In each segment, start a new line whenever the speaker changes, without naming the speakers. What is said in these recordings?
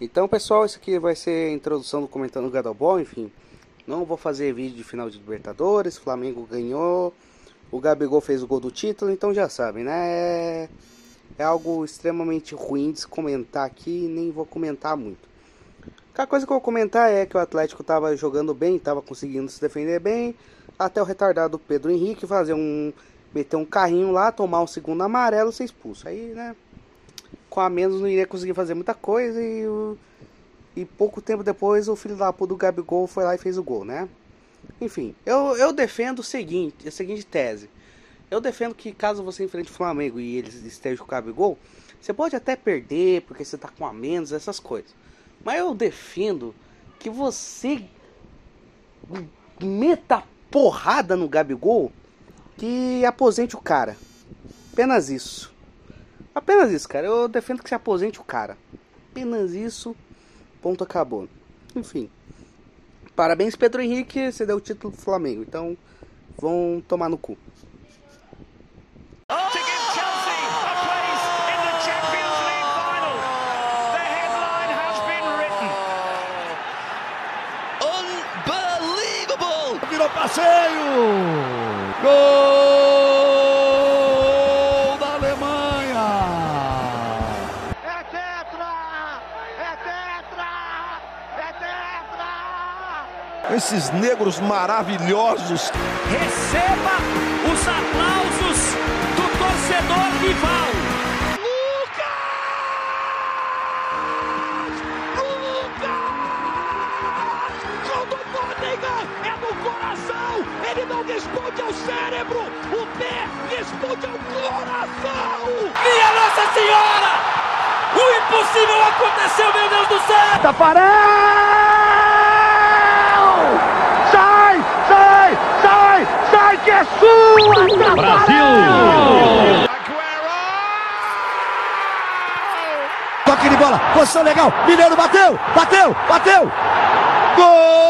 Então, pessoal, isso aqui vai ser a introdução do comentando o Gadobol, enfim. Não vou fazer vídeo de final de Libertadores, Flamengo ganhou, o Gabigol fez o gol do título, então já sabem, né? É, é algo extremamente ruim de se comentar aqui, nem vou comentar muito. A coisa que eu vou comentar é que o Atlético estava jogando bem, estava conseguindo se defender bem, até o retardado Pedro Henrique fazer um meter um carrinho lá, tomar um segundo amarelo, ser expulso. Aí, né, com a menos não iria conseguir fazer muita coisa e e pouco tempo depois o filho da puta do Gabigol foi lá e fez o gol, né? Enfim, eu, eu defendo o seguinte, a seguinte tese. Eu defendo que caso você enfrente o Flamengo e eles estejam com o Gabigol, você pode até perder porque você tá com a menos, essas coisas. Mas eu defendo que você meta porrada no Gabigol que aposente o cara. Apenas isso. Apenas isso, cara. Eu defendo que se aposente o cara. Apenas isso. Ponto acabou. Enfim. Parabéns, Pedro Henrique. Você deu o título do Flamengo. Então, vão tomar no cu.
Virou passeio! Gol Esses negros maravilhosos.
Receba os aplausos do torcedor rival.
Gol do Tottenham! É no coração! Ele não responde ao cérebro! O pé responde ao coração!
Minha Nossa Senhora! O impossível aconteceu, meu Deus do céu!
Tafarel! Que é sua! Brasil!
Toque de bola, posição legal. Mineiro bateu, bateu, bateu. Gol!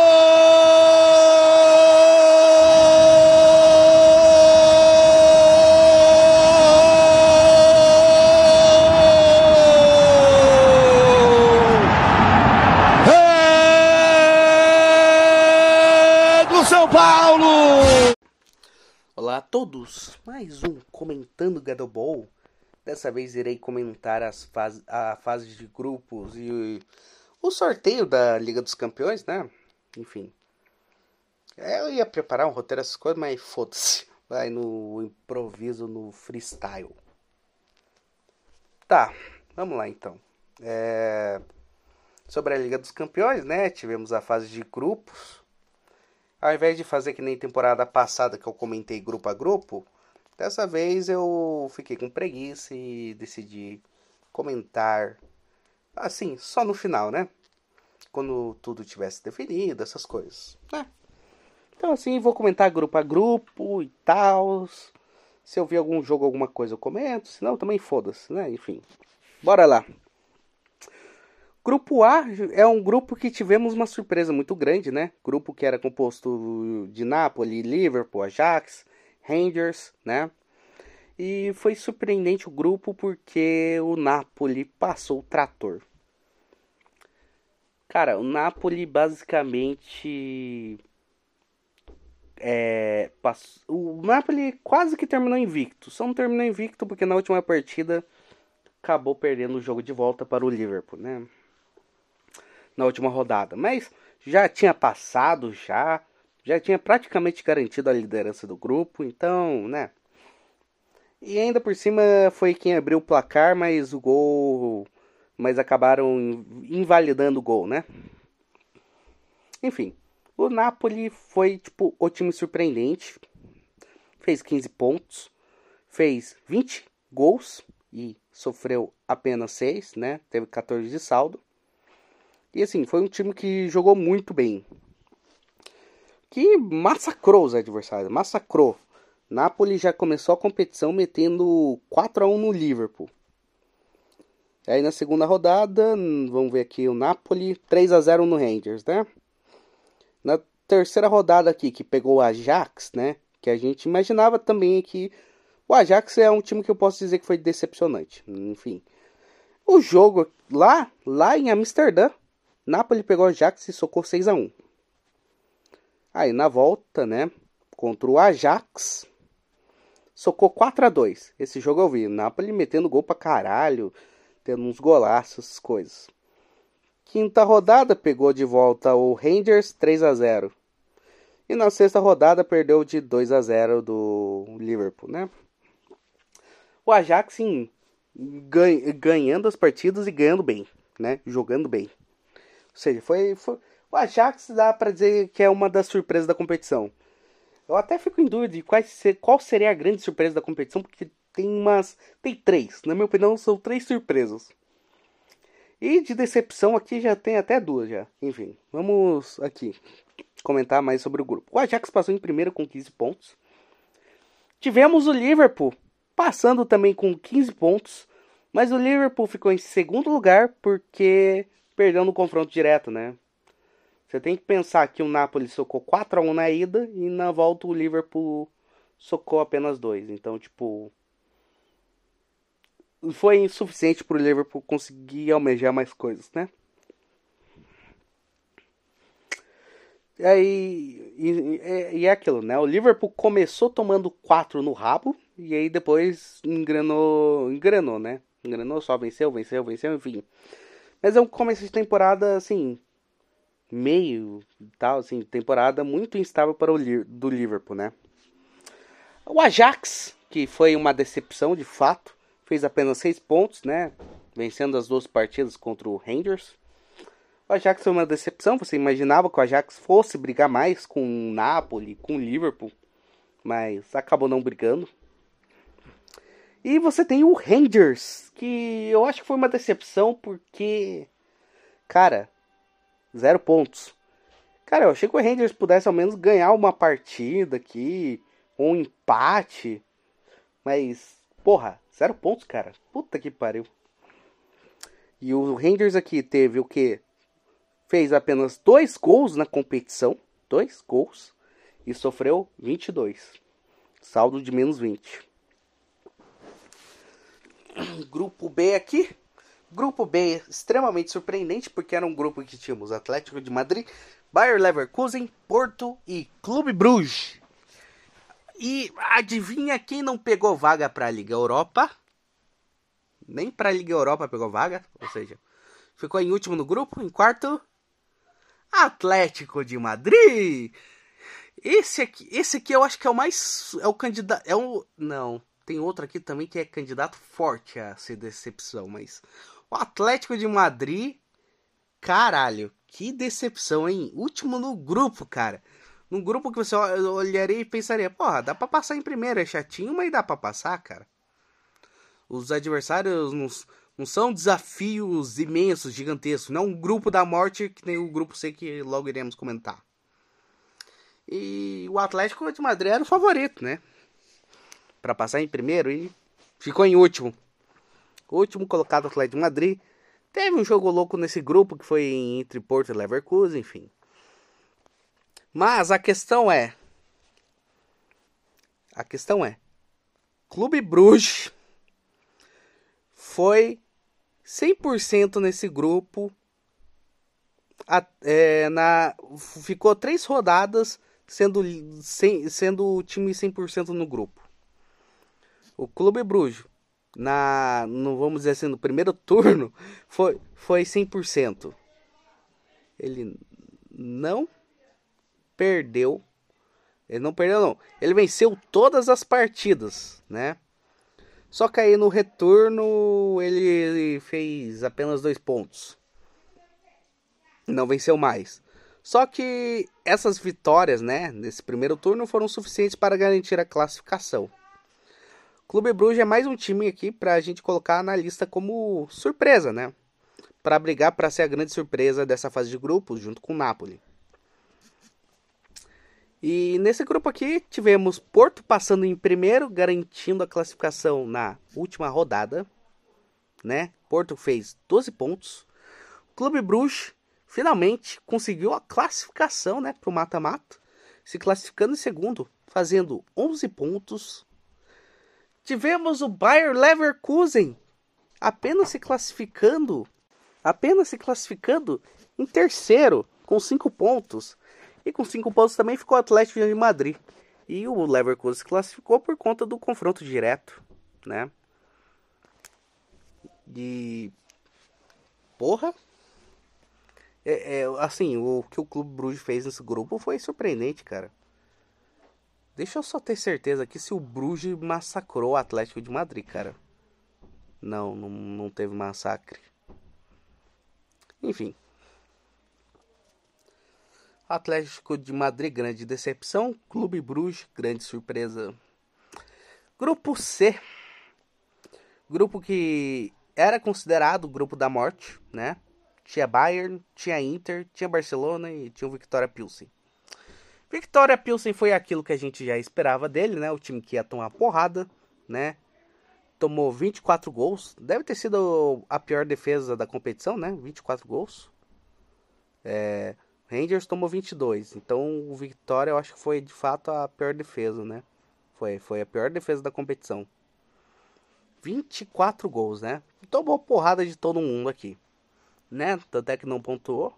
Todos, mais um Comentando Gadobol. Dessa vez irei comentar as fase, a fase de grupos e o sorteio da Liga dos Campeões, né? Enfim. É, Eu ia preparar um roteiro, essas coisas, mas foda-se. Vai no improviso, no freestyle. Tá, vamos lá então. É... Sobre a Liga dos Campeões, né? Tivemos a fase de grupos. Ao invés de fazer que nem temporada passada que eu comentei grupo a grupo, dessa vez eu fiquei com preguiça e decidi comentar assim, só no final, né? Quando tudo tivesse definido, essas coisas. né? Então assim, vou comentar grupo a grupo e tal. Se eu ver algum jogo, alguma coisa, eu comento. Senão também foda-se, né? Enfim. Bora lá. Grupo A é um grupo que tivemos uma surpresa muito grande, né? Grupo que era composto de Napoli, Liverpool, Ajax, Rangers, né? E foi surpreendente o grupo porque o Napoli passou o trator. Cara, o Napoli basicamente é, pass- o Napoli quase que terminou invicto. Só não terminou invicto porque na última partida acabou perdendo o jogo de volta para o Liverpool, né? Na última rodada, mas já tinha passado já, já tinha praticamente garantido a liderança do grupo, então, né? E ainda por cima foi quem abriu o placar, mas o gol, mas acabaram invalidando o gol, né? Enfim, o Napoli foi tipo o time surpreendente. Fez 15 pontos, fez 20 gols e sofreu apenas 6, né? Teve 14 de saldo. E assim, foi um time que jogou muito bem. Que massacrou os adversários, massacrou. Napoli já começou a competição metendo 4 a 1 no Liverpool. Aí na segunda rodada, vamos ver aqui o Napoli 3 a 0 no Rangers, né? Na terceira rodada aqui, que pegou o Ajax, né? Que a gente imaginava também que o Ajax é um time que eu posso dizer que foi decepcionante. Enfim. O jogo lá, lá em Amsterdã, Napoli pegou o Ajax e socou 6 a 1. Aí na volta, né, contra o Ajax, socou 4 a 2. Esse jogo eu vi, Napoli metendo gol pra caralho, tendo uns golaços, coisas. Quinta rodada pegou de volta o Rangers 3 a 0. E na sexta rodada perdeu de 2 a 0 do Liverpool, né? O Ajax sim, ganhando as partidas e ganhando bem, né? Jogando bem. Ou seja, foi, foi o Ajax dá para dizer que é uma das surpresas da competição. Eu até fico em dúvida de qual, qual seria a grande surpresa da competição, porque tem umas. Tem três. Na minha opinião, são três surpresas. E de decepção aqui já tem até duas já. Enfim, vamos aqui comentar mais sobre o grupo. O Ajax passou em primeiro com 15 pontos. Tivemos o Liverpool passando também com 15 pontos. Mas o Liverpool ficou em segundo lugar porque perdeu no confronto direto, né? Você tem que pensar que o Napoli socou 4 a 1 na ida e na volta o Liverpool socou apenas 2. Então, tipo, foi insuficiente para o Liverpool conseguir almejar mais coisas, né? E aí, e, e, e, é aquilo, né? O Liverpool começou tomando 4 no rabo e aí depois engrenou, engrenou, né? Engrenou só, venceu, venceu, venceu, enfim. Mas é um começo de temporada, assim, meio tal, assim, temporada muito instável para o do Liverpool, né? O Ajax, que foi uma decepção de fato, fez apenas 6 pontos, né? Vencendo as duas partidas contra o Rangers. O Ajax foi uma decepção, você imaginava que o Ajax fosse brigar mais com o Napoli, com o Liverpool, mas acabou não brigando. E você tem o Rangers, que eu acho que foi uma decepção porque, cara, zero pontos. Cara, eu achei que o Rangers pudesse ao menos ganhar uma partida aqui, um empate, mas, porra, Zero pontos, cara. Puta que pariu. E o Rangers aqui teve o que? Fez apenas dois gols na competição. Dois gols. E sofreu 22. Saldo de menos 20. Grupo B aqui. Grupo B extremamente surpreendente, porque era um grupo que tínhamos Atlético de Madrid, Bayer Leverkusen, Porto e Clube Bruges. E adivinha quem não pegou vaga para a Liga Europa? Nem para a Liga Europa pegou vaga, ou seja, ficou em último no grupo, em quarto, Atlético de Madrid. Esse aqui, esse aqui eu acho que é o mais é o candidato, é o não, tem outro aqui também que é candidato forte a ser decepção, mas o Atlético de Madrid, caralho, que decepção, hein? Último no grupo, cara. Num grupo que você olharia e pensaria, porra, dá pra passar em primeiro, é chatinho, mas dá pra passar, cara. Os adversários não, não são desafios imensos, gigantescos. Não é um grupo da morte que nem o grupo C que logo iremos comentar. E o Atlético de Madrid era o favorito, né? Para passar em primeiro e ficou em último. Último colocado Atlético de Madrid. Teve um jogo louco nesse grupo que foi entre Porto e Leverkusen, enfim. Mas a questão é. A questão é. Clube Bruges foi 100% nesse grupo. A, é, na, ficou três rodadas sendo, sem, sendo o time 100% no grupo. O Clube Bruges, na, no, vamos dizer assim, no primeiro turno, foi, foi 100%. Ele não perdeu. Ele não perdeu, não. Ele venceu todas as partidas, né? Só que aí no retorno ele fez apenas dois pontos. Não venceu mais. Só que essas vitórias, né, nesse primeiro turno foram suficientes para garantir a classificação. Clube Bruges é mais um time aqui para a gente colocar na lista como surpresa, né? Para brigar para ser a grande surpresa dessa fase de grupos junto com o Napoli. E nesse grupo aqui tivemos Porto passando em primeiro, garantindo a classificação na última rodada, né? Porto fez 12 pontos. Clube Bruges finalmente conseguiu a classificação, né, para o mata-mata, se classificando em segundo, fazendo 11 pontos. Tivemos o Bayer Leverkusen apenas se classificando, apenas se classificando em terceiro, com cinco pontos. E com cinco pontos também ficou o Atlético de Madrid. E o Leverkusen se classificou por conta do confronto direto, né? E porra, é, é, assim, o que o Clube Bruges fez nesse grupo foi surpreendente, cara. Deixa eu só ter certeza aqui se o Bruges massacrou o Atlético de Madrid, cara. Não, não, não teve massacre. Enfim. Atlético de Madrid, grande decepção. Clube Bruges, grande surpresa. Grupo C. Grupo que era considerado o grupo da morte, né? Tinha Bayern, tinha Inter, tinha Barcelona e tinha o Victoria Pilsen. Victoria Pilsen foi aquilo que a gente já esperava dele, né? O time que ia tomar porrada, né? tomou 24 gols. Deve ter sido a pior defesa da competição, né? 24 gols. É, Rangers tomou 22. Então o Vitória eu acho que foi de fato a pior defesa, né? Foi, foi a pior defesa da competição. 24 gols, né? Tomou porrada de todo mundo aqui. Né? Tanto é que não pontuou.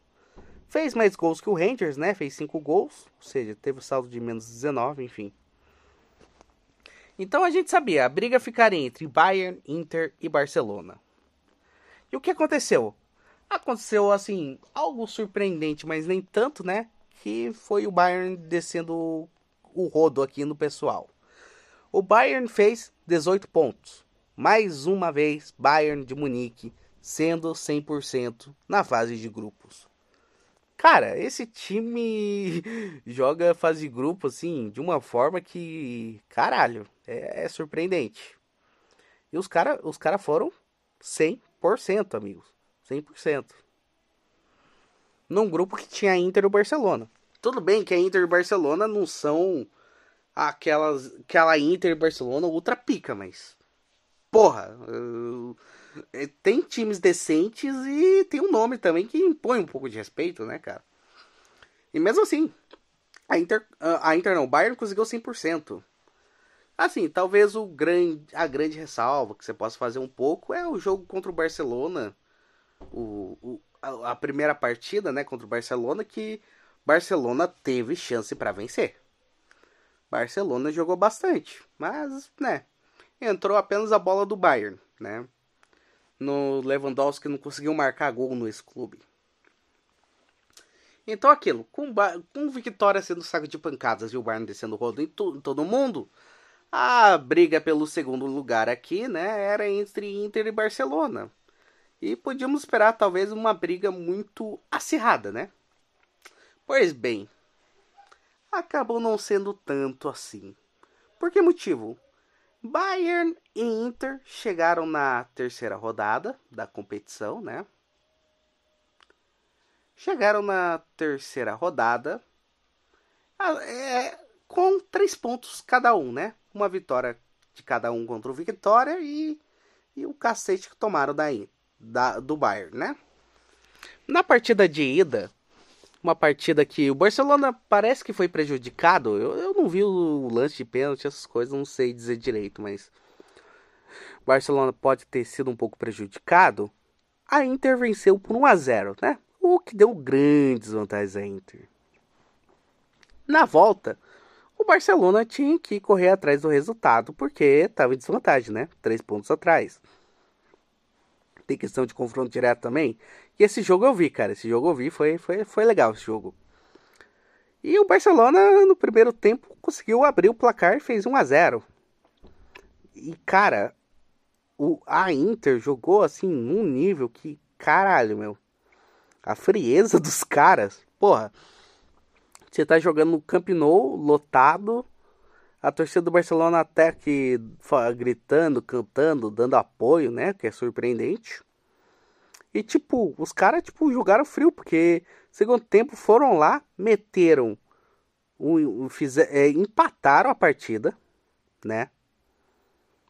Fez mais gols que o Rangers, né? Fez 5 gols. Ou seja, teve o saldo de menos 19, enfim. Então a gente sabia, a briga ficaria entre Bayern, Inter e Barcelona. E o que aconteceu? Aconteceu assim, algo surpreendente, mas nem tanto, né? Que foi o Bayern descendo o rodo aqui no pessoal. O Bayern fez 18 pontos. Mais uma vez, Bayern de Munique sendo 100% na fase de grupos. Cara, esse time joga fase grupo assim de uma forma que, caralho, é, é surpreendente. E os caras os cara foram 100%, amigos. 100%. Num grupo que tinha Inter e Barcelona. Tudo bem que a Inter e Barcelona não são aquelas aquela Inter e Barcelona ultra pica, mas porra, é, tem times decentes e tem um nome também que impõe um pouco de respeito, né, cara? E mesmo assim, a Inter, a Inter não, o Bayern conseguiu 100%. Assim, talvez o grande, a grande ressalva que você possa fazer um pouco é o jogo contra o Barcelona. O, o a, a, primeira partida, né, contra o Barcelona, que Barcelona teve chance para vencer. Barcelona jogou bastante, mas, né, entrou apenas a bola do Bayern, né? No Lewandowski não conseguiu marcar gol no ex-clube. Então aquilo, com, com Vitória sendo saco de pancadas e o Bayern descendo o rodo em, em todo mundo, a briga pelo segundo lugar aqui, né, era entre Inter e Barcelona. E podíamos esperar talvez uma briga muito acirrada, né? Pois bem, acabou não sendo tanto assim. Por que motivo? Bayern e Inter chegaram na terceira rodada da competição, né? Chegaram na terceira rodada é, com três pontos cada um, né? Uma vitória de cada um contra o Vitória e, e o cacete que tomaram daí, da, do Bayern, né? Na partida de ida, uma partida que o Barcelona parece que foi prejudicado. Eu, eu não vi o lance de pênalti, essas coisas, não sei dizer direito, mas o Barcelona pode ter sido um pouco prejudicado. A Inter venceu por 1 a 0, né? O que deu grandes vantagens à Inter. Na volta, o Barcelona tinha que correr atrás do resultado porque estava em desvantagem, né? Três pontos atrás. Tem questão de confronto direto também. E esse jogo eu vi, cara. Esse jogo eu vi, foi, foi, foi legal esse jogo. E o Barcelona, no primeiro tempo, conseguiu abrir o placar e fez 1 a 0 E, cara, o, a Inter jogou assim num nível que, caralho, meu. A frieza dos caras. Porra, você tá jogando no Camp Nou, lotado. A torcida do Barcelona até que gritando, cantando, dando apoio, né? Que é surpreendente. E, tipo, os caras, tipo, jogaram frio, porque segundo tempo foram lá, meteram, um, um, fizer, é, empataram a partida, né?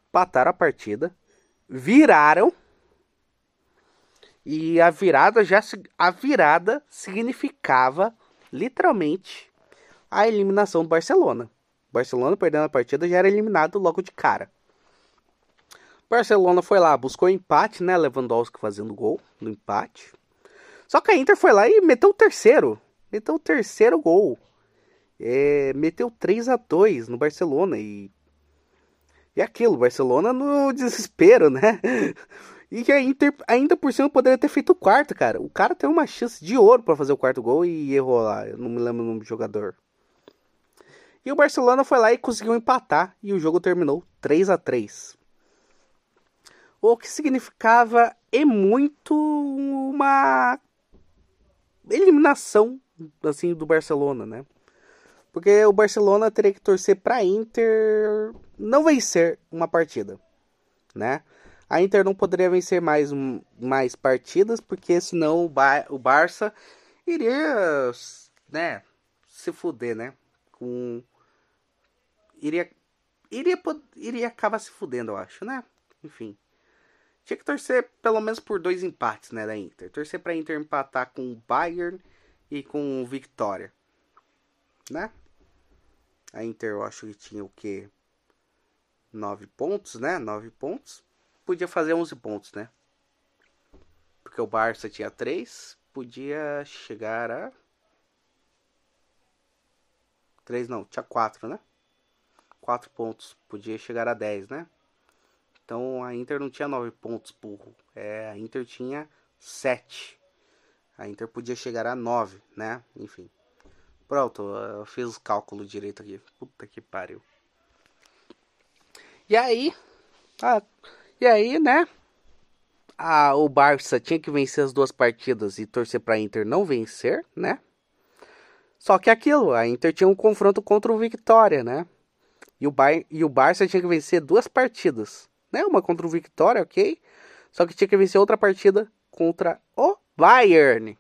Empataram a partida, viraram, e a virada já, a virada significava, literalmente, a eliminação do Barcelona. Barcelona perdendo a partida já era eliminado logo de cara. Barcelona foi lá, buscou empate, né? Lewandowski fazendo gol no empate. Só que a Inter foi lá e meteu o terceiro. Meteu o terceiro gol. É, meteu 3 a 2 no Barcelona. E, e aquilo, Barcelona no desespero, né? E a Inter ainda por cima poderia ter feito o quarto, cara. O cara tem uma chance de ouro para fazer o quarto gol e errou lá. Eu não me lembro o nome do jogador. E o Barcelona foi lá e conseguiu empatar. E o jogo terminou 3 a 3 O que significava e muito uma eliminação assim do Barcelona, né? Porque o Barcelona teria que torcer para Inter não vencer uma partida, né? A Inter não poderia vencer mais, mais partidas, porque senão o, ba o Barça iria, né, se fuder, né? Com iria iria iria acabar se fudendo, eu acho, né? Enfim. Tinha que torcer pelo menos por dois empates, né, da Inter. Torcer para Inter empatar com o Bayern e com o Victoria, né? A Inter eu acho que tinha o que? 9 pontos, né? 9 pontos. Podia fazer 11 pontos, né? Porque o Barça tinha 3. Podia chegar a. 3 não, tinha 4, né? 4 pontos. Podia chegar a 10, né? Então a Inter não tinha 9 pontos, burro. É, a Inter tinha 7. A Inter podia chegar a 9, né? Enfim. Pronto, eu fiz os cálculos direito aqui. Puta que pariu. E aí, ah, e aí, né? A, o Barça tinha que vencer as duas partidas e torcer para a Inter não vencer, né? Só que aquilo, a Inter tinha um confronto contra o Victoria, né? E o, Bar e o Barça tinha que vencer duas partidas, né? Uma contra o Victoria, ok? Só que tinha que vencer outra partida contra o Bayern.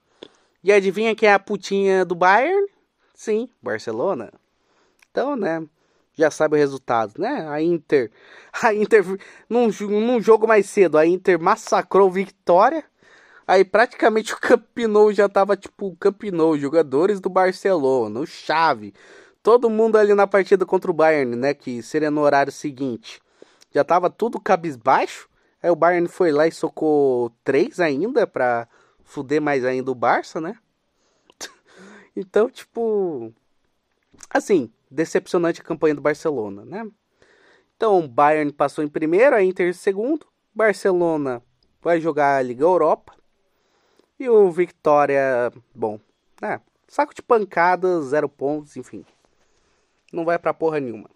E adivinha quem é a putinha do Bayern? Sim, Barcelona. Então, né, já sabe o resultado, né? A Inter, a Inter num, num jogo mais cedo, a Inter massacrou Vitória. Aí praticamente o Campinou já tava tipo Campinou, jogadores do Barcelona, o chave. Todo mundo ali na partida contra o Bayern, né, que seria no horário seguinte. Já tava tudo cabisbaixo. Aí o Bayern foi lá e socou três ainda pra fuder mais ainda o Barça, né? Então, tipo. Assim, decepcionante a campanha do Barcelona, né? Então, o Bayern passou em primeiro, a Inter em segundo. Barcelona vai jogar a Liga Europa. E o Victoria, bom, né? Saco de pancadas, zero pontos, enfim. Não vai pra porra nenhuma.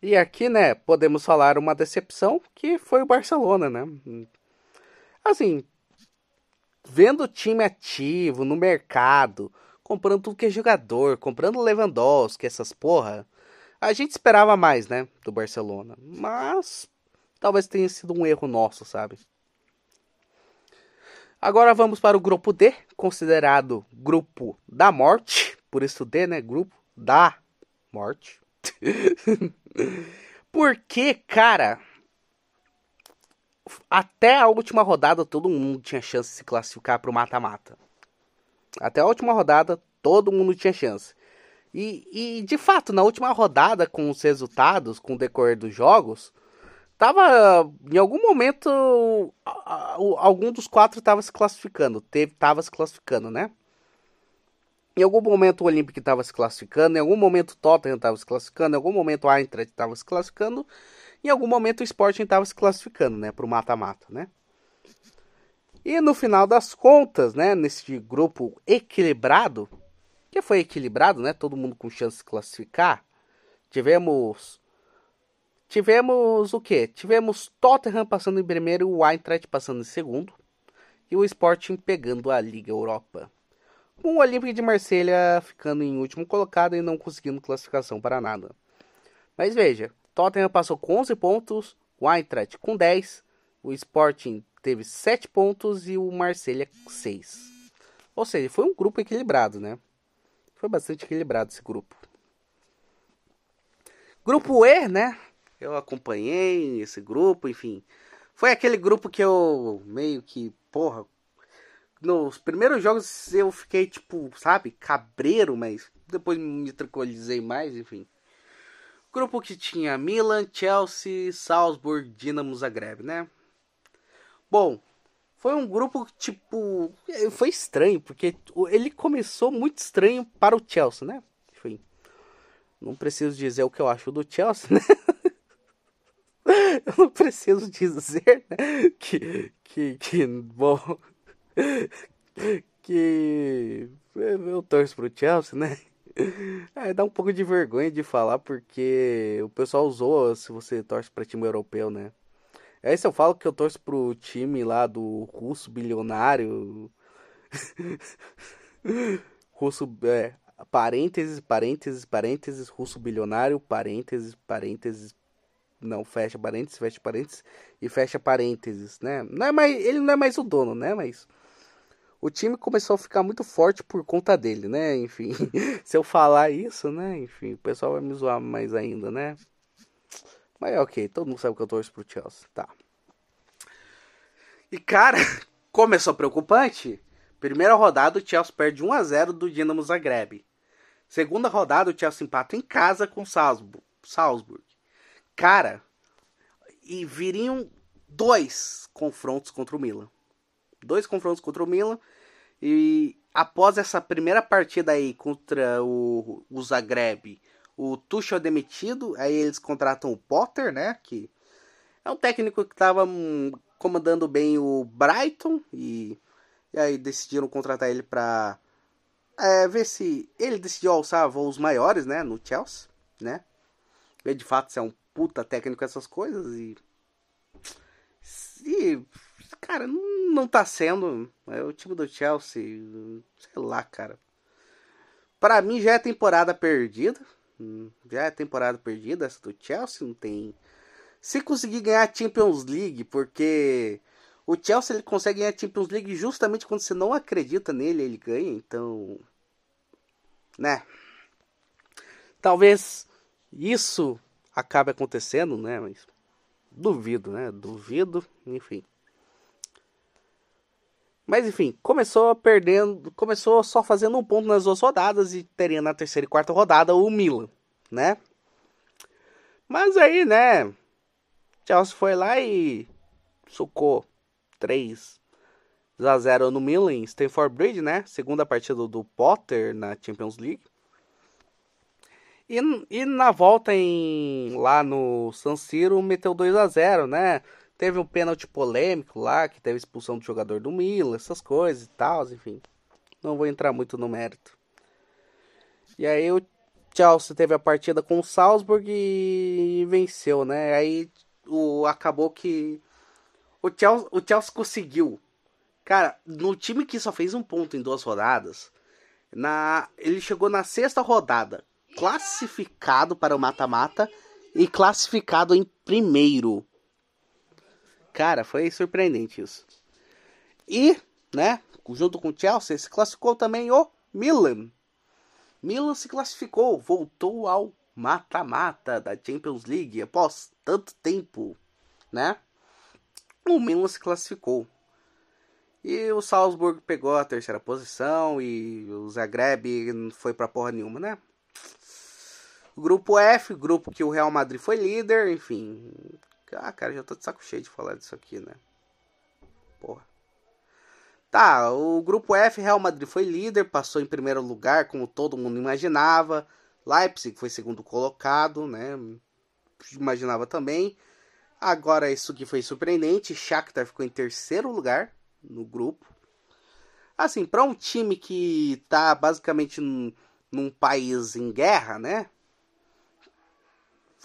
E aqui, né, podemos falar uma decepção que foi o Barcelona, né? Assim, vendo o time ativo no mercado, comprando tudo que é jogador, comprando Lewandowski, essas porra, a gente esperava mais, né, do Barcelona. Mas talvez tenha sido um erro nosso, sabe? Agora vamos para o grupo D, considerado grupo da morte, por isso D, né, grupo da morte. Porque, cara, até a última rodada todo mundo tinha chance de se classificar para o mata-mata. Até a última rodada todo mundo tinha chance. E, e de fato, na última rodada, com os resultados, com o decorrer dos jogos, tava em algum momento algum dos quatro estava se classificando, teve tava se classificando, né? Em algum momento o Olympic estava se classificando, em algum momento o Tottenham estava se classificando, em algum momento o Eintracht estava se classificando em algum momento o Sporting estava se classificando, né, para o mata-mata, né? E no final das contas, né, nesse grupo equilibrado, que foi equilibrado, né, todo mundo com chance de classificar, tivemos tivemos o quê? Tivemos Tottenham passando em primeiro, o Eintracht passando em segundo e o Sporting pegando a Liga Europa. Com o Olympique de Marselha ficando em último colocado e não conseguindo classificação para nada. Mas veja, Tottenham passou com 11 pontos, o Eintracht com 10, o Sporting teve 7 pontos e o Marselha 6. Ou seja, foi um grupo equilibrado, né? Foi bastante equilibrado esse grupo. Grupo E, né? Eu acompanhei esse grupo, enfim. Foi aquele grupo que eu meio que, porra, nos primeiros jogos eu fiquei tipo, sabe, cabreiro, mas depois me tranquilizei mais, enfim. Grupo que tinha Milan, Chelsea, Salzburg, Dinamo Zagreb, né? Bom, foi um grupo tipo. Foi estranho, porque ele começou muito estranho para o Chelsea, né? Enfim. Não preciso dizer o que eu acho do Chelsea, né? eu não preciso dizer né? que, que, que. Bom. Que. Eu torço pro Chelsea, né? É, dá um pouco de vergonha de falar, porque o pessoal usou se você torce para time europeu, né? Aí se eu falo que eu torço pro time lá do russo bilionário. russo. É, parênteses, parênteses, parênteses, russo bilionário, parênteses, parênteses. Não, fecha parênteses, fecha parênteses e fecha parênteses, né? Não é mais, ele não é mais o dono, né? Mas o time começou a ficar muito forte por conta dele, né? Enfim, se eu falar isso, né? Enfim, o pessoal vai me zoar mais ainda, né? Mas é ok, todo mundo sabe que eu torço pro Chelsea, tá. E cara, começou preocupante. Primeira rodada, o Chelsea perde 1 a 0 do Dinamo Zagreb. Segunda rodada, o Chelsea empata em casa com Salzburg. Salzburg. Cara, e viriam dois confrontos contra o Milan dois confrontos contra o Milan. E após essa primeira partida aí contra o, o Zagreb, o Tuchel é demitido, aí eles contratam o Potter, né, que é um técnico que estava hum, comandando bem o Brighton e, e aí decidiram contratar ele para é, ver se ele decidiu alçar voos maiores, né, no Chelsea, né? Ele de fato é um puta técnico essas coisas e e cara, não tá sendo. É o time do Chelsea, sei lá, cara. Para mim já é temporada perdida. Já é temporada perdida essa do Chelsea, não tem. Se conseguir ganhar a Champions League, porque o Chelsea ele consegue ganhar a Champions League justamente quando você não acredita nele, ele ganha, então, né? Talvez isso acabe acontecendo, né, mas duvido, né? Duvido, enfim. Mas enfim, começou perdendo, começou só fazendo um ponto nas duas rodadas e teria na terceira e quarta rodada o Milan, né? Mas aí, né, Chelsea foi lá e socou 3 a 0 no Milan em Stamford Bridge, né? Segunda partida do Potter na Champions League. E, e na volta em lá no San Siro meteu 2 a 0, né? Teve um pênalti polêmico lá, que teve expulsão do jogador do Milan, essas coisas e tal, enfim. Não vou entrar muito no mérito. E aí o Chelsea teve a partida com o Salzburg e venceu, né? Aí o, acabou que o Chelsea, o Chelsea conseguiu. Cara, no time que só fez um ponto em duas rodadas, na ele chegou na sexta rodada, classificado para o mata-mata e classificado em primeiro. Cara, foi surpreendente isso. E, né, junto com o Chelsea, se classificou também o Milan. Milan se classificou, voltou ao mata-mata da Champions League após tanto tempo, né? O Milan se classificou. E o Salzburg pegou a terceira posição e o Zagreb não foi pra porra nenhuma, né? Grupo F, grupo que o Real Madrid foi líder, enfim, ah, cara, já tô de saco cheio de falar disso aqui, né? Porra. Tá, o grupo F, Real Madrid foi líder, passou em primeiro lugar, como todo mundo imaginava. Leipzig foi segundo colocado, né? Imaginava também. Agora isso que foi surpreendente, Shakhtar ficou em terceiro lugar no grupo. Assim, para um time que tá basicamente num, num país em guerra, né?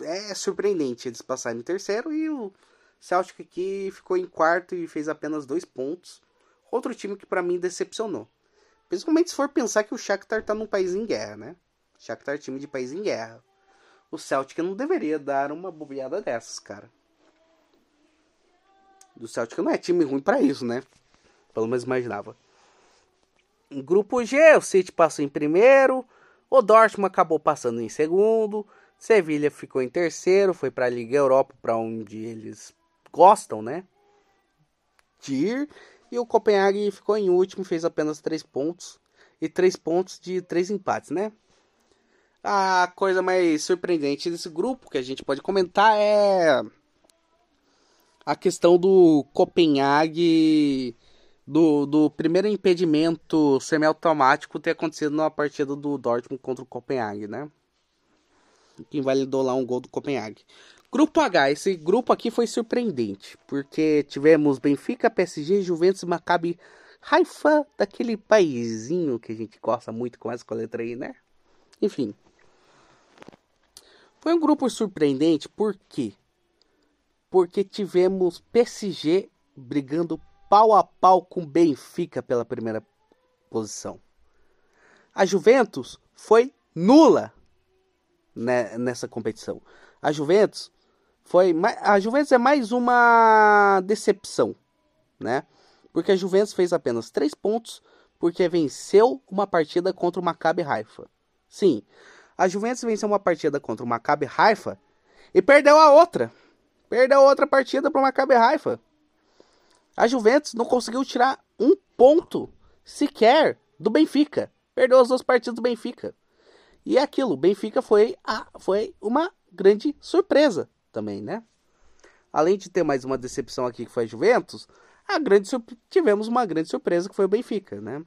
É surpreendente eles passarem em terceiro e o Celtic aqui ficou em quarto e fez apenas dois pontos. Outro time que para mim decepcionou. Principalmente se for pensar que o Shakhtar tá num país em guerra, né? Shakhtar é time de país em guerra. O Celtic não deveria dar uma bobeada dessas, cara. O Celtic não é time ruim para isso, né? Pelo menos imaginava. Em grupo G, o City passou em primeiro, o Dortmund acabou passando em segundo, Sevilha ficou em terceiro, foi para a Liga Europa, para onde eles gostam, né? De ir. E o Copenhague ficou em último, fez apenas três pontos. E três pontos de três empates, né? A coisa mais surpreendente desse grupo que a gente pode comentar é a questão do Copenhague, do, do primeiro impedimento semiautomático ter acontecido na partida do Dortmund contra o Copenhague, né? Que invalidou lá um gol do Copenhague. Grupo H, esse grupo aqui foi surpreendente, porque tivemos Benfica, PSG, Juventus, Maccabi, Haifa, daquele paizinho que a gente gosta muito, com a letra I, né? Enfim. Foi um grupo surpreendente, por quê? Porque tivemos PSG brigando pau a pau com Benfica pela primeira posição. A Juventus foi nula né, nessa competição. A Juventus foi a Juventus é mais uma decepção, né? Porque a Juventus fez apenas três pontos porque venceu uma partida contra o Maccabi Haifa. Sim, a Juventus venceu uma partida contra o Maccabi Haifa e perdeu a outra. Perdeu outra partida para o Maccabi Haifa. A Juventus não conseguiu tirar um ponto sequer do Benfica. Perdeu as duas partidas do Benfica. E é aquilo, o Benfica foi, a, foi uma grande surpresa também, né? Além de ter mais uma decepção aqui que foi a Juventus, a grande tivemos uma grande surpresa que foi o Benfica, né?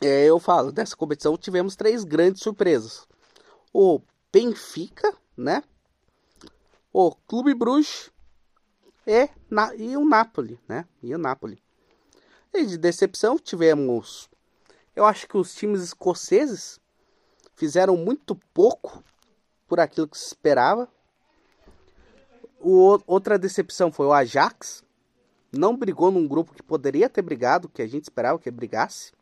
é, eu falo, dessa competição tivemos três grandes surpresas. O Benfica, né? O Clube Bruges e, na, e o Napoli, né? E o Napoli. E de decepção tivemos... Eu acho que os times escoceses fizeram muito pouco por aquilo que se esperava. O, outra decepção foi o Ajax. Não brigou num grupo que poderia ter brigado, que a gente esperava que brigasse.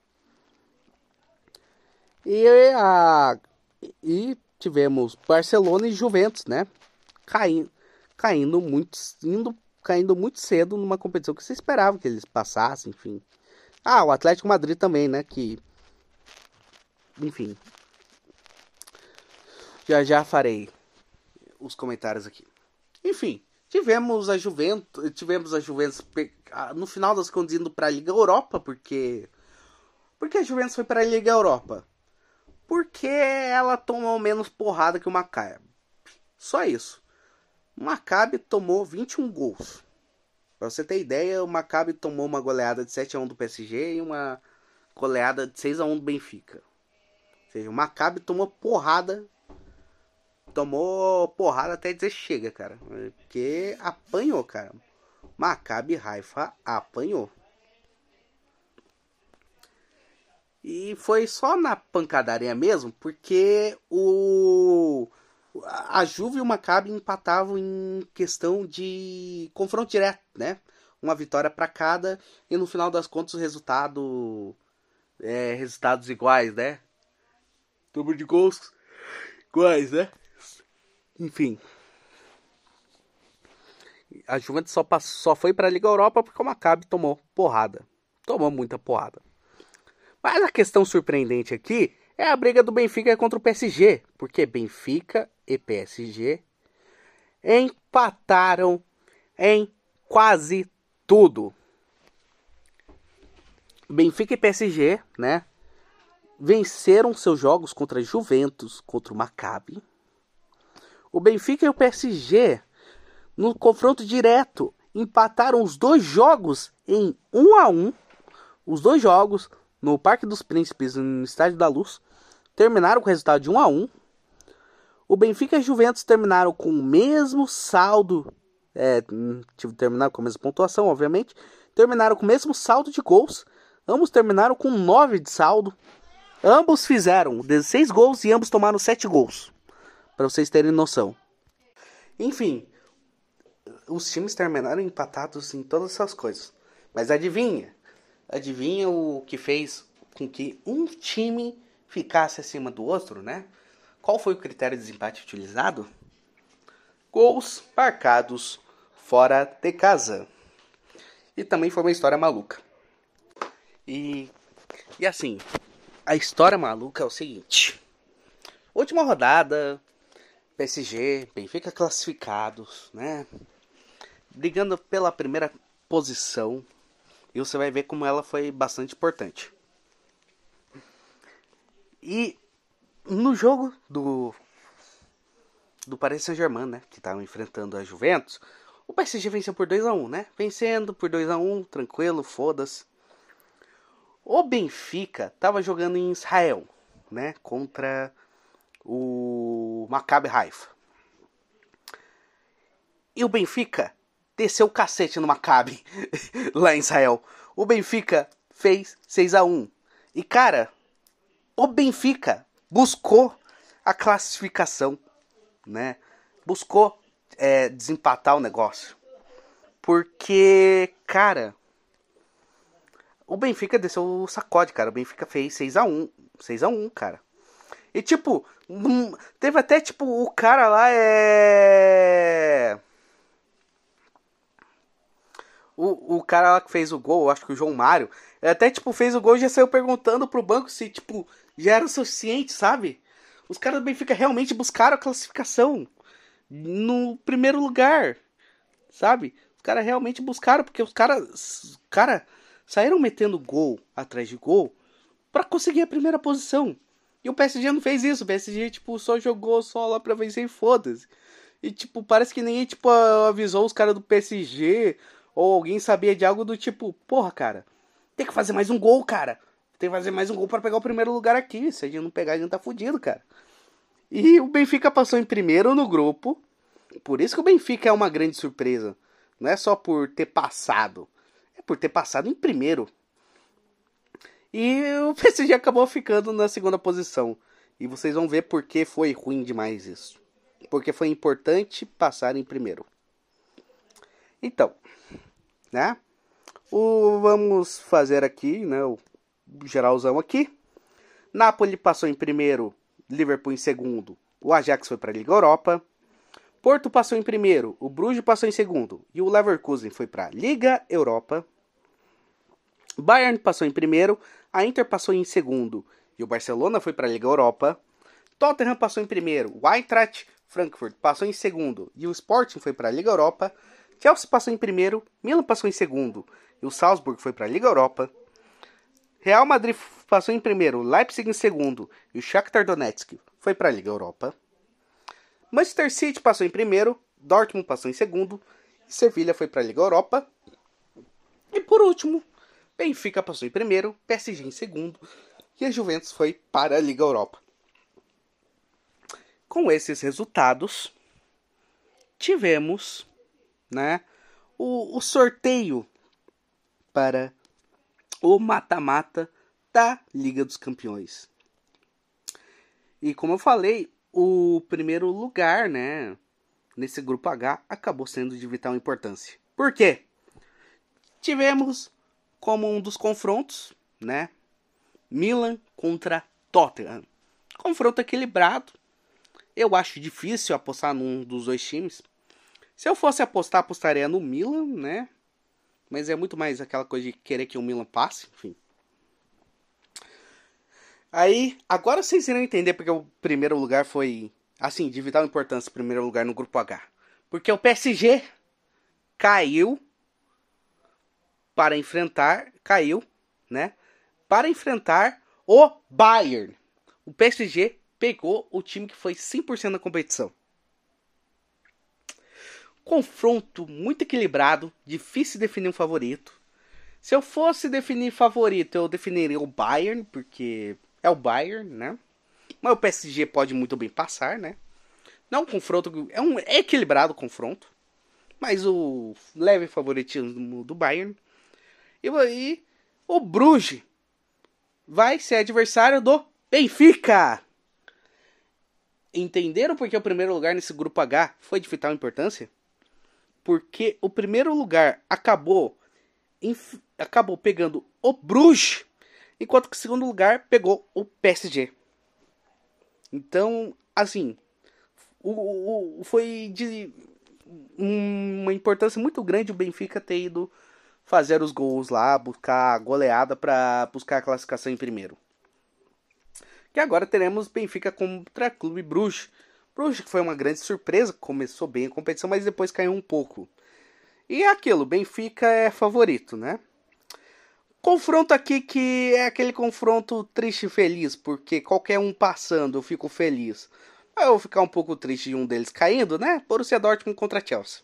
E, a, e tivemos Barcelona e Juventus, né? Caindo, caindo muito, indo, caindo muito cedo numa competição que se esperava que eles passassem, enfim. Ah, o Atlético Madrid também, né? Que, enfim, já já farei os comentários aqui. Enfim, tivemos a Juventus, tivemos a Juventus no final das contas indo para a Liga Europa, porque porque a Juventus foi para a Liga Europa porque ela tomou menos porrada que o Maccabi. Só isso. O Maccabi tomou 21 gols. Pra você ter ideia, o Maccabi tomou uma goleada de 7 a 1 do PSG e uma goleada de 6 a 1 do Benfica. Ou seja, o Maccabi tomou porrada. Tomou porrada até dizer chega, cara. Porque apanhou, cara. Maccabi Raifa apanhou. E foi só na pancadaria mesmo, porque o a Juve e o Maccabi empatavam em questão de confronto direto, né? Uma vitória para cada e no final das contas o resultado é, resultados iguais, né? Número de gols iguais, né? Enfim. A Juventus só, passou, só foi para a Liga Europa porque o Maccabi tomou porrada. Tomou muita porrada. Mas a questão surpreendente aqui é a briga do Benfica contra o PSG, porque Benfica e PSG empataram em quase tudo. Benfica e PSG, né, venceram seus jogos contra Juventus, contra o Maccabi. O Benfica e o PSG no confronto direto empataram os dois jogos em 1 a 1. Os dois jogos no Parque dos Príncipes, no Estádio da Luz, terminaram com o resultado de 1 a 1. O Benfica e a Juventus terminaram com o mesmo saldo, é, terminaram com a mesma pontuação, obviamente, terminaram com o mesmo saldo de gols. Ambos terminaram com 9 de saldo. Ambos fizeram 16 gols e ambos tomaram 7 gols. Para vocês terem noção. Enfim, os times terminaram empatados em todas essas coisas. Mas adivinha? Adivinha o que fez com que um time ficasse acima do outro, né? Qual foi o critério de desempate utilizado? Gols marcados fora de casa. E também foi uma história maluca. E, e assim, a história maluca é o seguinte: última rodada, PSG, Benfica classificados, né? Brigando pela primeira posição e você vai ver como ela foi bastante importante. E no jogo do do Paris Saint-Germain, né, que estavam enfrentando a Juventus, o PSG venceu por 2 a 1, né? Vencendo por 2 a 1, tranquilo, foda-se. O Benfica tava jogando em Israel, né, contra o Maccabi Haifa. E o Benfica desceu o cacete no Maccabi lá em Israel. O Benfica fez 6 a 1. E cara, o Benfica buscou a classificação, né? Buscou é, desempatar o negócio. Porque, cara, o Benfica desceu o sacode, cara. O Benfica fez 6 a 1 6 a 1 cara. E tipo, teve até tipo o cara lá é o, o cara lá que fez o gol, acho que o João Mário, até tipo fez o gol e já saiu perguntando pro banco se tipo já era o suficiente, sabe? Os caras do Benfica realmente buscaram a classificação no primeiro lugar, sabe? Os caras realmente buscaram porque os caras, cara, saíram metendo gol atrás de gol para conseguir a primeira posição. E o PSG não fez isso. O PSG, tipo, só jogou só lá pra vencer e foda-se. E, tipo, parece que ninguém, tipo, avisou os caras do PSG. Ou alguém sabia de algo do tipo, porra, cara, tem que fazer mais um gol, cara. Tem que fazer mais um gol para pegar o primeiro lugar aqui. Se a gente não pegar, a gente tá fudido, cara. E o Benfica passou em primeiro no grupo. Por isso que o Benfica é uma grande surpresa. Não é só por ter passado. É por ter passado em primeiro. E o PSG acabou ficando na segunda posição. E vocês vão ver por que foi ruim demais isso. Porque foi importante passar em primeiro. Então, né? O, vamos fazer aqui, né? O geralzão aqui. Napoli passou em primeiro, Liverpool em segundo. O Ajax foi para a Liga Europa. Porto passou em primeiro, o Bruges passou em segundo e o Leverkusen foi para a Liga Europa. Bayern passou em primeiro, a Inter passou em segundo e o Barcelona foi para a Liga Europa. Tottenham passou em primeiro, o Eintracht Frankfurt passou em segundo e o Sporting foi para a Liga Europa. Chelsea passou em primeiro, Milan passou em segundo e o Salzburg foi para a Liga Europa. Real Madrid passou em primeiro, Leipzig em segundo e o Shakhtar Donetsk foi para a Liga Europa. Manchester City passou em primeiro, Dortmund passou em segundo Sevilha foi para a Liga Europa. E por último, Benfica passou em primeiro, PSG em segundo e a Juventus foi para a Liga Europa. Com esses resultados, tivemos né, o, o sorteio para o mata-mata da Liga dos Campeões. E como eu falei, o primeiro lugar, né, nesse grupo H acabou sendo de vital importância. Por quê? Tivemos como um dos confrontos, né? Milan contra Tottenham. Confronto equilibrado. Eu acho difícil apostar num dos dois times. Se eu fosse apostar, apostaria no Milan, né? Mas é muito mais aquela coisa de querer que o Milan passe, enfim. Aí, agora vocês irão entender porque o primeiro lugar foi, assim, de vital importância, primeiro lugar no grupo H. Porque o PSG caiu para enfrentar, caiu, né? Para enfrentar o Bayern. O PSG pegou o time que foi 100% na competição. Confronto muito equilibrado, difícil definir um favorito. Se eu fosse definir favorito, eu definiria o Bayern, porque é o Bayern, né? Mas o PSG pode muito bem passar, né? Não é um confronto, é um equilibrado confronto, mas o leve favoritismo do Bayern. E aí, o Bruges vai ser adversário do Benfica. Entenderam por que o primeiro lugar nesse grupo H foi de vital importância? Porque o primeiro lugar acabou acabou pegando o Bruges, enquanto que o segundo lugar pegou o PSG. Então, assim, o, o, foi de uma importância muito grande o Benfica ter ido fazer os gols lá, buscar a goleada para buscar a classificação em primeiro. Que agora teremos Benfica contra Clube Bruges. Bruges que foi uma grande surpresa, começou bem a competição, mas depois caiu um pouco. E é aquilo, Benfica é favorito, né? Confronto aqui que é aquele confronto triste e feliz, porque qualquer um passando eu fico feliz. Eu vou ficar um pouco triste de um deles caindo, né? Borussia Dortmund contra Chelsea.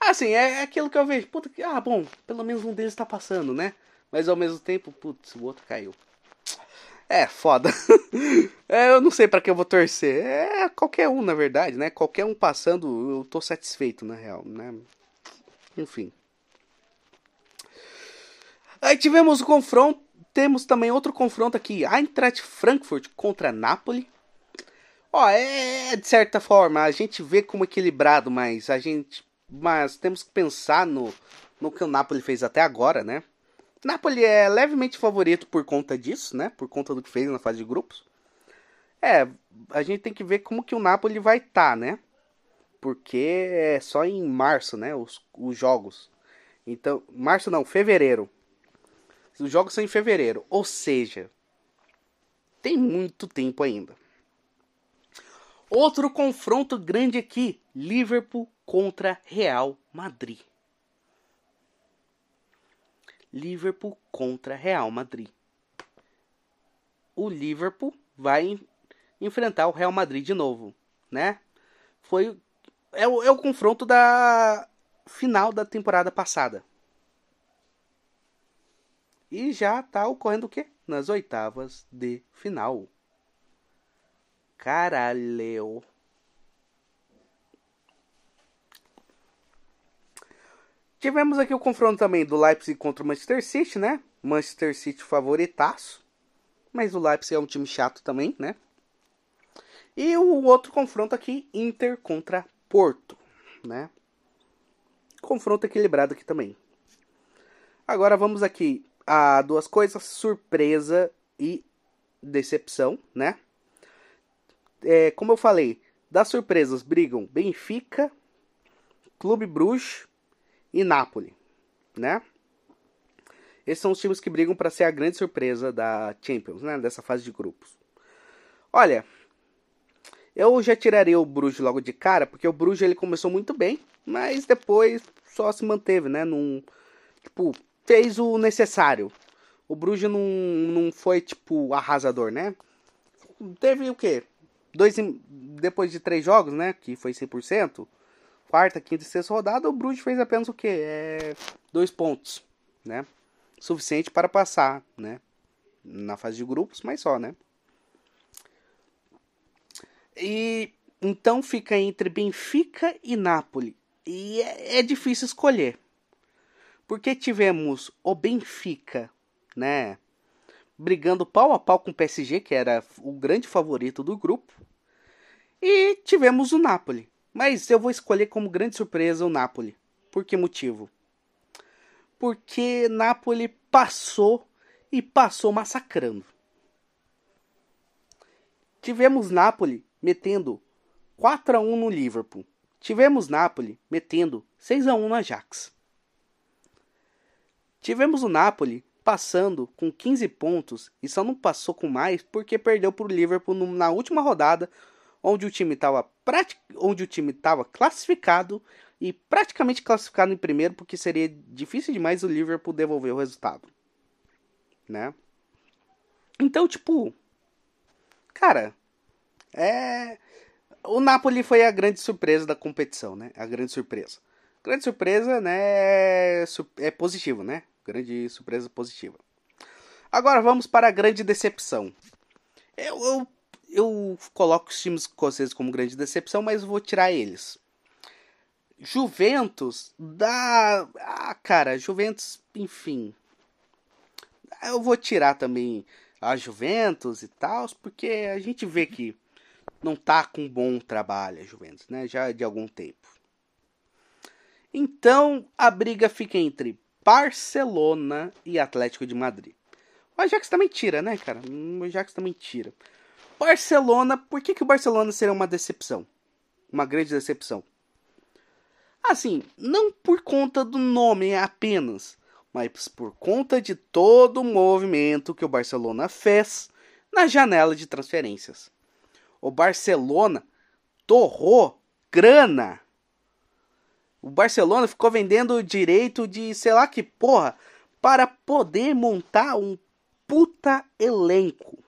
Assim, é aquilo que eu vejo. Puta que. Ah, bom, pelo menos um deles tá passando, né? Mas ao mesmo tempo, putz, o outro caiu. É, foda. é, eu não sei para que eu vou torcer. É qualquer um, na verdade, né? Qualquer um passando, eu tô satisfeito, na real, né? Enfim. Aí tivemos o confronto. Temos também outro confronto aqui. Eintracht Frankfurt contra Napoli. Ó, é de certa forma, a gente vê como equilibrado, mas a gente. Mas temos que pensar no, no que o Napoli fez até agora, né? Napoli é levemente favorito por conta disso, né? Por conta do que fez na fase de grupos. É, a gente tem que ver como que o Napoli vai estar, tá, né? Porque é só em março, né? Os, os jogos. Então, março não, fevereiro. Os jogos são em fevereiro, ou seja, tem muito tempo ainda. Outro confronto grande aqui: Liverpool contra Real Madrid. Liverpool contra Real Madrid. O Liverpool vai enfrentar o Real Madrid de novo, né? Foi é o, é o confronto da final da temporada passada. E já tá ocorrendo o quê? Nas oitavas de final. Caralho. Tivemos aqui o confronto também do Leipzig contra o Manchester City, né? Manchester City favoritaço. Mas o Leipzig é um time chato também, né? E o outro confronto aqui, Inter contra Porto, né? Confronto equilibrado aqui também. Agora vamos aqui a duas coisas, surpresa e decepção, né? É, como eu falei, das surpresas brigam Benfica, Clube Bruges e Napoli, né? Esses são os times que brigam para ser a grande surpresa da Champions, né? Dessa fase de grupos. Olha, eu já tiraria o Bruges logo de cara, porque o Bruges ele começou muito bem, mas depois só se manteve, né? Num, tipo, fez o necessário. O Bruges não, não foi, tipo, arrasador, né? Teve o quê? Dois, depois de três jogos, né? Que foi 100%. Quarta, quinta e sexta rodada, o Bruges fez apenas o quê? É, dois pontos, né? Suficiente para passar, né? Na fase de grupos, mas só, né? E então fica entre Benfica e Napoli. E é, é difícil escolher. Porque tivemos o Benfica, né? Brigando pau a pau com o PSG, que era o grande favorito do grupo. E tivemos o Napoli. Mas eu vou escolher como grande surpresa o Napoli. Por que motivo? Porque Napoli passou e passou massacrando. Tivemos Napoli metendo 4 a 1 no Liverpool. Tivemos Napoli metendo 6 a 1 no Ajax. Tivemos o Napoli passando com 15 pontos e só não passou com mais porque perdeu para o Liverpool na última rodada, onde o time estava onde o time estava classificado e praticamente classificado em primeiro, porque seria difícil demais o Liverpool devolver o resultado, né? Então, tipo, cara, é o Napoli foi a grande surpresa da competição, né? A grande surpresa. Grande surpresa, né? É positivo, né? Grande surpresa positiva. Agora vamos para a grande decepção. Eu, eu, eu coloco os times escoceses como grande decepção, mas vou tirar eles. Juventus da. Ah, cara, Juventus, enfim. Eu vou tirar também a Juventus e tal, porque a gente vê que não tá com bom trabalho a Juventus, né? Já de algum tempo. Então a briga fica entre Barcelona e Atlético de Madrid. O Ajax também tira, né, cara? O Ajax também tira. Barcelona, por que, que o Barcelona seria uma decepção? Uma grande decepção. Assim, não por conta do nome apenas, mas por conta de todo o movimento que o Barcelona fez na janela de transferências. O Barcelona torrou grana o Barcelona ficou vendendo o direito de, sei lá que porra, para poder montar um puta elenco.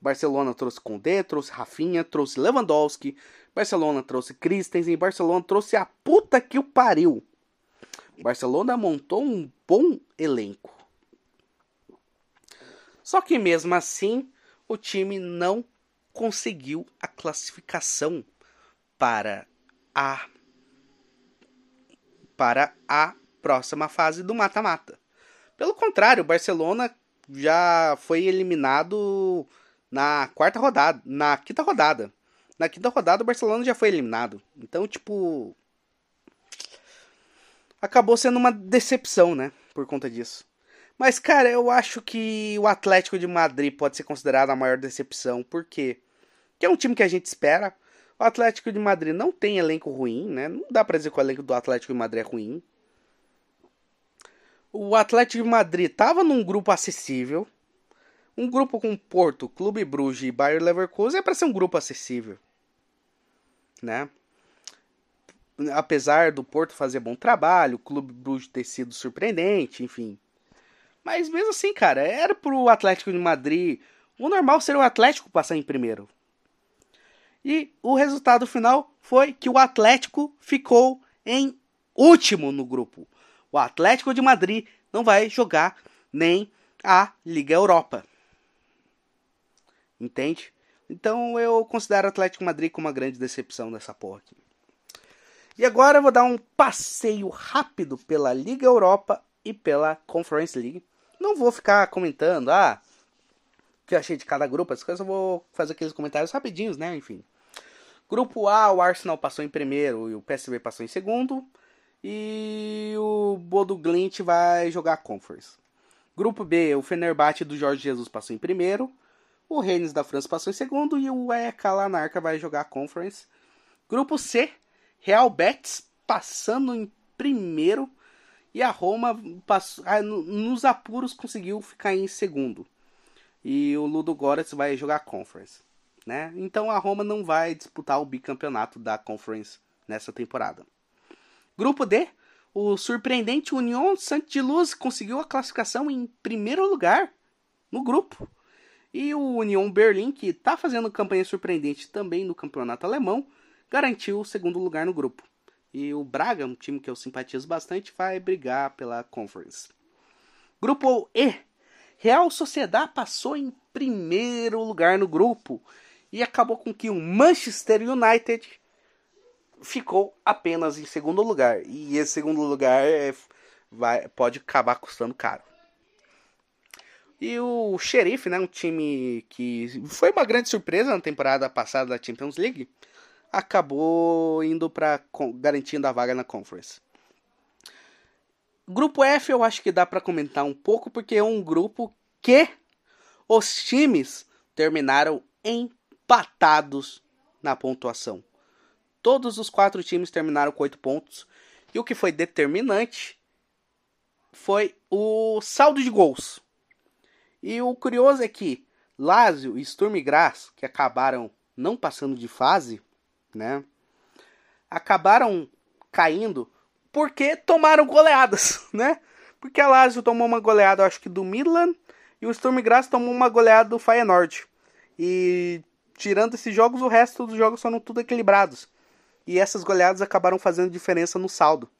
Barcelona trouxe Condé, trouxe Rafinha, trouxe Lewandowski, Barcelona trouxe Christensen, Barcelona trouxe a puta que o pariu. Barcelona montou um bom elenco. Só que mesmo assim, o time não conseguiu a classificação para a para a próxima fase do mata-mata. Pelo contrário, o Barcelona já foi eliminado na quarta rodada, na quinta rodada. Na quinta rodada o Barcelona já foi eliminado. Então, tipo, acabou sendo uma decepção, né, por conta disso. Mas, cara, eu acho que o Atlético de Madrid pode ser considerado a maior decepção. Porque é um time que a gente espera. O Atlético de Madrid não tem elenco ruim, né? Não dá pra dizer que o elenco do Atlético de Madrid é ruim. O Atlético de Madrid tava num grupo acessível. Um grupo com Porto, Clube Bruges e Bayer Leverkusen é para ser um grupo acessível, né? Apesar do Porto fazer bom trabalho, o Clube Bruges ter sido surpreendente, enfim. Mas mesmo assim, cara, era pro Atlético de Madrid. O normal seria o Atlético passar em primeiro. E o resultado final foi que o Atlético ficou em último no grupo. O Atlético de Madrid não vai jogar nem a Liga Europa. Entende? Então eu considero o Atlético Madrid como uma grande decepção dessa porra aqui. E agora eu vou dar um passeio rápido pela Liga Europa e pela Conference League. Não vou ficar comentando, ah, o que eu achei de cada grupo, as coisas, eu vou fazer aqueles comentários rapidinhos, né? Enfim. Grupo A, o Arsenal passou em primeiro e o PSV passou em segundo. E o Bodo Glint vai jogar a Conference. Grupo B, o Fenerbahçe do Jorge Jesus passou em primeiro. O Rennes da França passou em segundo. E o EK Lanarca vai jogar a Conference. Grupo C, Real Betis passando em primeiro e a Roma, passou, ah, nos apuros, conseguiu ficar em segundo. E o Ludo Goretz vai jogar a Conference. Né? Então a Roma não vai disputar o bicampeonato da Conference nessa temporada. Grupo D, o surpreendente Union Saint-Gilloise conseguiu a classificação em primeiro lugar no grupo. E o Union Berlim, que está fazendo campanha surpreendente também no campeonato alemão, garantiu o segundo lugar no grupo. E o Braga, um time que eu simpatizo bastante, vai brigar pela Conference. Grupo E. Real Sociedade passou em primeiro lugar no grupo e acabou com que o Manchester United ficou apenas em segundo lugar. E esse segundo lugar é, vai, pode acabar custando caro. E o Sheriff, né, um time que foi uma grande surpresa na temporada passada da Champions League, acabou indo para garantindo a vaga na Conference. Grupo F eu acho que dá para comentar um pouco porque é um grupo que os times terminaram empatados na pontuação. Todos os quatro times terminaram com oito pontos e o que foi determinante foi o saldo de gols. E o curioso é que Lazio e Sturm Graz, que acabaram não passando de fase, né? Acabaram caindo porque tomaram goleadas, né? Porque a Lazio tomou uma goleada, acho que do Milan, e o Sturm Graz tomou uma goleada do Feyenoord. E tirando esses jogos, o resto dos jogos foram tudo equilibrados. E essas goleadas acabaram fazendo diferença no saldo.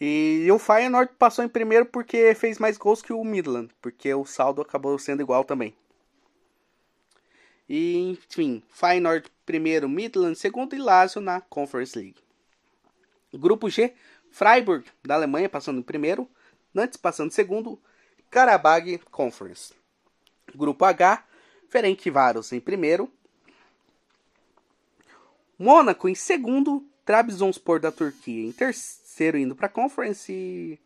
E o Feyenoord passou em primeiro porque fez mais gols que o Midland, porque o saldo acabou sendo igual também. E, enfim, Feyenoord primeiro, Midland segundo e Lazio na Conference League. Grupo G, Freiburg da Alemanha passando em primeiro, Nantes passando em segundo, Karabag Conference. Grupo H, Ferencváros em primeiro, Mônaco em segundo, Trabzonspor da Turquia em terceiro indo para a Conference e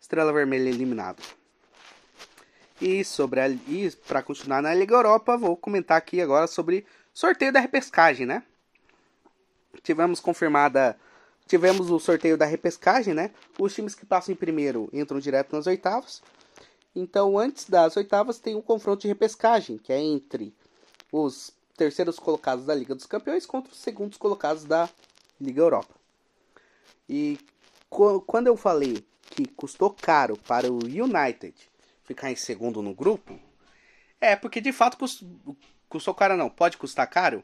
Estrela Vermelha eliminado. E sobre a, e para continuar na Liga Europa, vou comentar aqui agora sobre sorteio da repescagem, né? Tivemos confirmada, tivemos o sorteio da repescagem, né? Os times que passam em primeiro entram direto nas oitavas. Então, antes das oitavas tem um confronto de repescagem, que é entre os terceiros colocados da Liga dos Campeões contra os segundos colocados da Liga Europa. E quando eu falei que custou caro para o United ficar em segundo no grupo, é porque de fato custou, custou caro não, pode custar caro?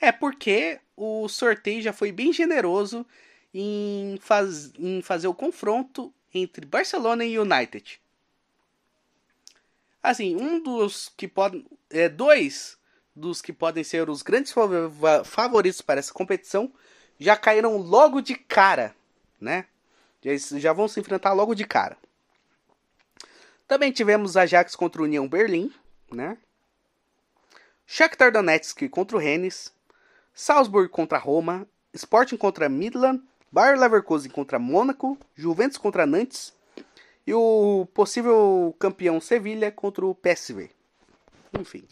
É porque o sorteio já foi bem generoso em, faz, em fazer o confronto entre Barcelona e United. Assim, um dos que podem. É, dois dos que podem ser os grandes favoritos para essa competição já caíram logo de cara, né? Já, já vão se enfrentar logo de cara. Também tivemos Ajax contra o União Berlim, né? Shakhtar Donetsk contra o Rennes, Salzburg contra Roma, Sporting contra Midland, Bayer Leverkusen contra Mônaco, Juventus contra Nantes e o possível campeão Sevilha contra o PSV. Enfim.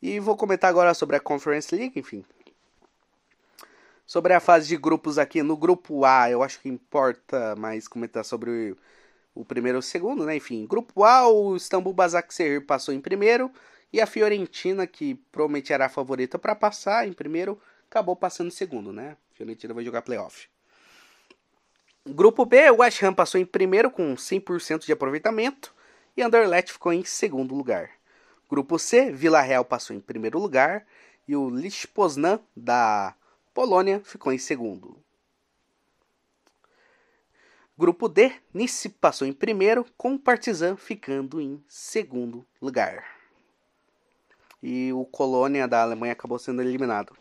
E vou comentar agora sobre a Conference League, enfim. Sobre a fase de grupos aqui, no grupo A, eu acho que importa mais comentar sobre o, primeiro e o segundo, né? Enfim, grupo A, o Istambul Basaksehir passou em primeiro e a Fiorentina, que provavelmente era a favorita para passar em primeiro, acabou passando em segundo, né? A Fiorentina vai jogar playoff. Grupo B, o West Ham passou em primeiro com 100% de aproveitamento e Anderlecht ficou em segundo lugar. Grupo C, Vila Real passou em primeiro lugar e o Lech Poznan da Polônia ficou em segundo. Grupo D, Nice passou em primeiro, com o Partizan ficando em segundo lugar. E o Colônia da Alemanha acabou sendo eliminado.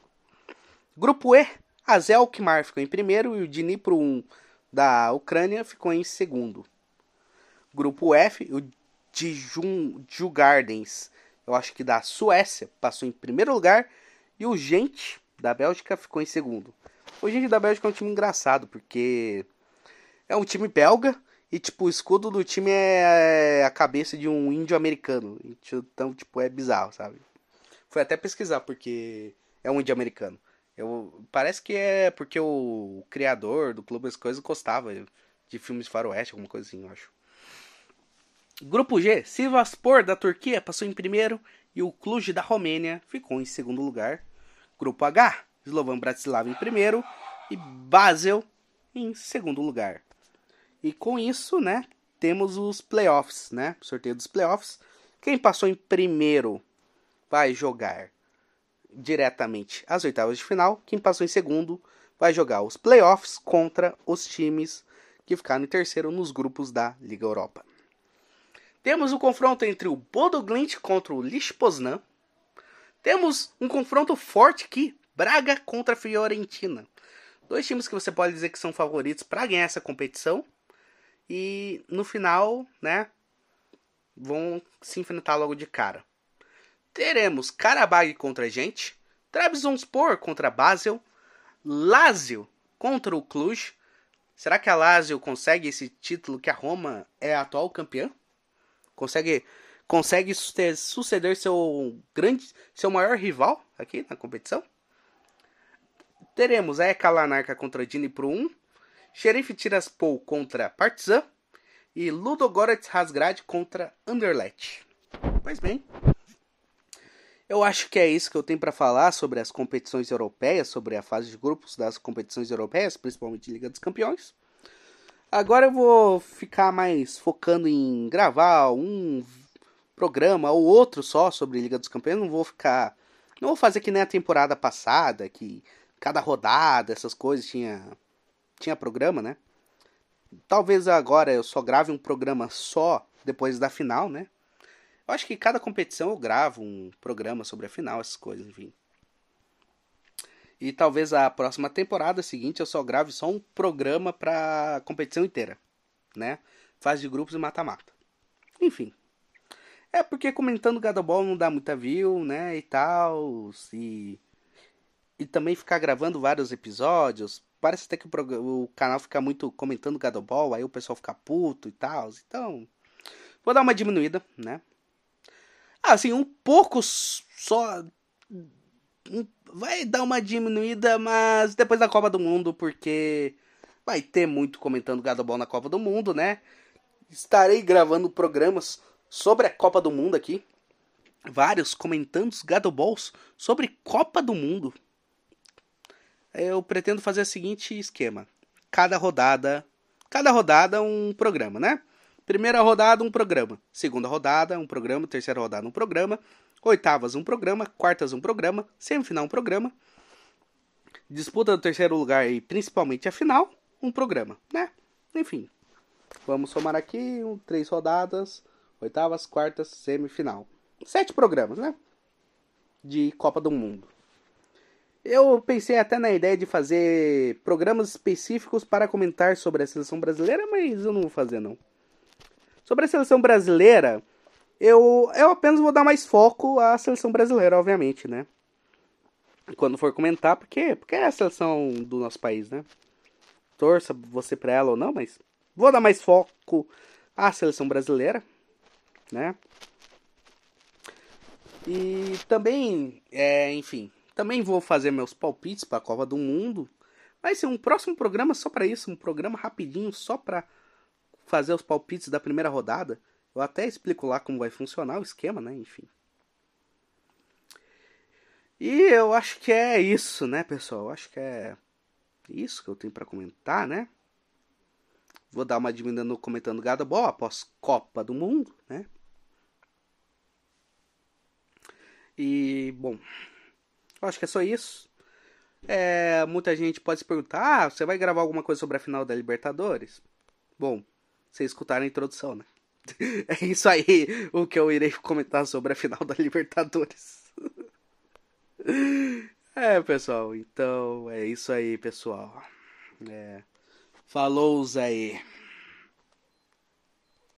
Grupo E, a Zelkmar ficou em primeiro e o Dnipro 1 da Ucrânia ficou em segundo. Grupo F, o Djurgardens eu acho que da Suécia, passou em primeiro lugar. E o Gente, da Bélgica, ficou em segundo. O Gente da Bélgica é um time engraçado, porque é um time belga e, tipo, o escudo do time é a cabeça de um índio americano. Então, tipo, é bizarro, sabe? Foi até pesquisar, porque é um índio americano. Eu, parece que é porque o, criador do clube, as coisas, gostava de filmes faroeste, alguma coisa assim, eu acho. Grupo G, Sivaspor da Turquia passou em primeiro e o Cluj da Romênia ficou em segundo lugar. Grupo H, Slovan Bratislava em primeiro e Basel em segundo lugar. E com isso, né, temos os playoffs, né? Sorteio dos playoffs. Quem passou em primeiro vai jogar diretamente as oitavas de final. Quem passou em segundo vai jogar os playoffs contra os times que ficaram em terceiro nos grupos da Liga Europa. Temos o confronto entre o Bodo Glint contra o Lich Poznan. Temos um confronto forte aqui, Braga contra Fiorentina. Dois times que você pode dizer que são favoritos para ganhar essa competição. E no final, né, vão se enfrentar logo de cara. Teremos Karabag contra a gente, Trabzonspor contra Basel, Lazio contra o Cluj. Será que a Lazio consegue esse título que a Roma é a atual campeã? consegue consegue suceder seu grande, seu maior rival aqui na competição. Teremos a Eka Lanarka contra Dini Pro 1, Sheriff Tiraspol contra Partizan e Ludogorets Rasgrad contra Anderlecht. Pois bem, eu acho que é isso que eu tenho para falar sobre as competições europeias, sobre a fase de grupos das competições europeias, principalmente Liga dos Campeões. Agora eu vou ficar mais focando em gravar um programa ou outro só sobre Liga dos Campeões. Não vou ficar. Não vou fazer que nem a temporada passada, que cada rodada, essas coisas tinha, tinha programa, né? Talvez agora eu só grave um programa só depois da final, né? Eu acho que cada competição eu gravo um programa sobre a final, essas coisas, enfim. E talvez a próxima temporada seguinte eu só grave só um programa pra competição inteira, né? Fase de grupos e mata-mata. Enfim. É porque comentando Gadoball não dá muita view, né? E tal. E, e também ficar gravando vários episódios. Parece até que o, o canal fica muito comentando Gadoball, aí o pessoal fica puto e tal. Então, vou dar uma diminuída, né? Assim, um pouco só vai dar uma diminuída, mas depois da Copa do Mundo, porque vai ter muito comentando Gadobol na Copa do Mundo, né? Estarei gravando programas sobre a Copa do Mundo aqui. Vários comentando os sobre Copa do Mundo. Eu pretendo fazer o seguinte esquema. cada rodada, cada rodada um programa, né? Primeira rodada um programa, segunda rodada um programa, terceira rodada um programa, oitavas um programa, quartas um programa, semifinal um programa, disputa do terceiro lugar e principalmente a final um programa, né? Enfim, vamos somar aqui um, três rodadas, oitavas, quartas, semifinal, sete programas, né? De Copa do Mundo. Eu pensei até na ideia de fazer programas específicos para comentar sobre a seleção brasileira, mas eu não vou fazer não. Sobre a seleção brasileira, eu, eu apenas vou dar mais foco à seleção brasileira, obviamente, né? Quando for comentar, porque, porque é a seleção do nosso país, né? Torça você pra ela ou não, mas vou dar mais foco à seleção brasileira, né? E também, é, enfim, também vou fazer meus palpites para a Copa do Mundo. Vai ser um próximo programa só para isso, um programa rapidinho só para fazer os palpites da primeira rodada. Eu até explico lá como vai funcionar o esquema, né? Enfim. E eu acho que é isso, né, pessoal? Eu acho que é isso que eu tenho para comentar, né? Vou dar uma diminuída no comentando gado bom após Copa do Mundo, né? E, bom, acho que é só isso. É, muita gente pode se perguntar: ah, você vai gravar alguma coisa sobre a final da Libertadores? Bom, vocês escutaram a introdução, né? É isso aí o que eu irei comentar sobre a final da Libertadores. É, pessoal, então é isso aí, pessoal. É, falou aí.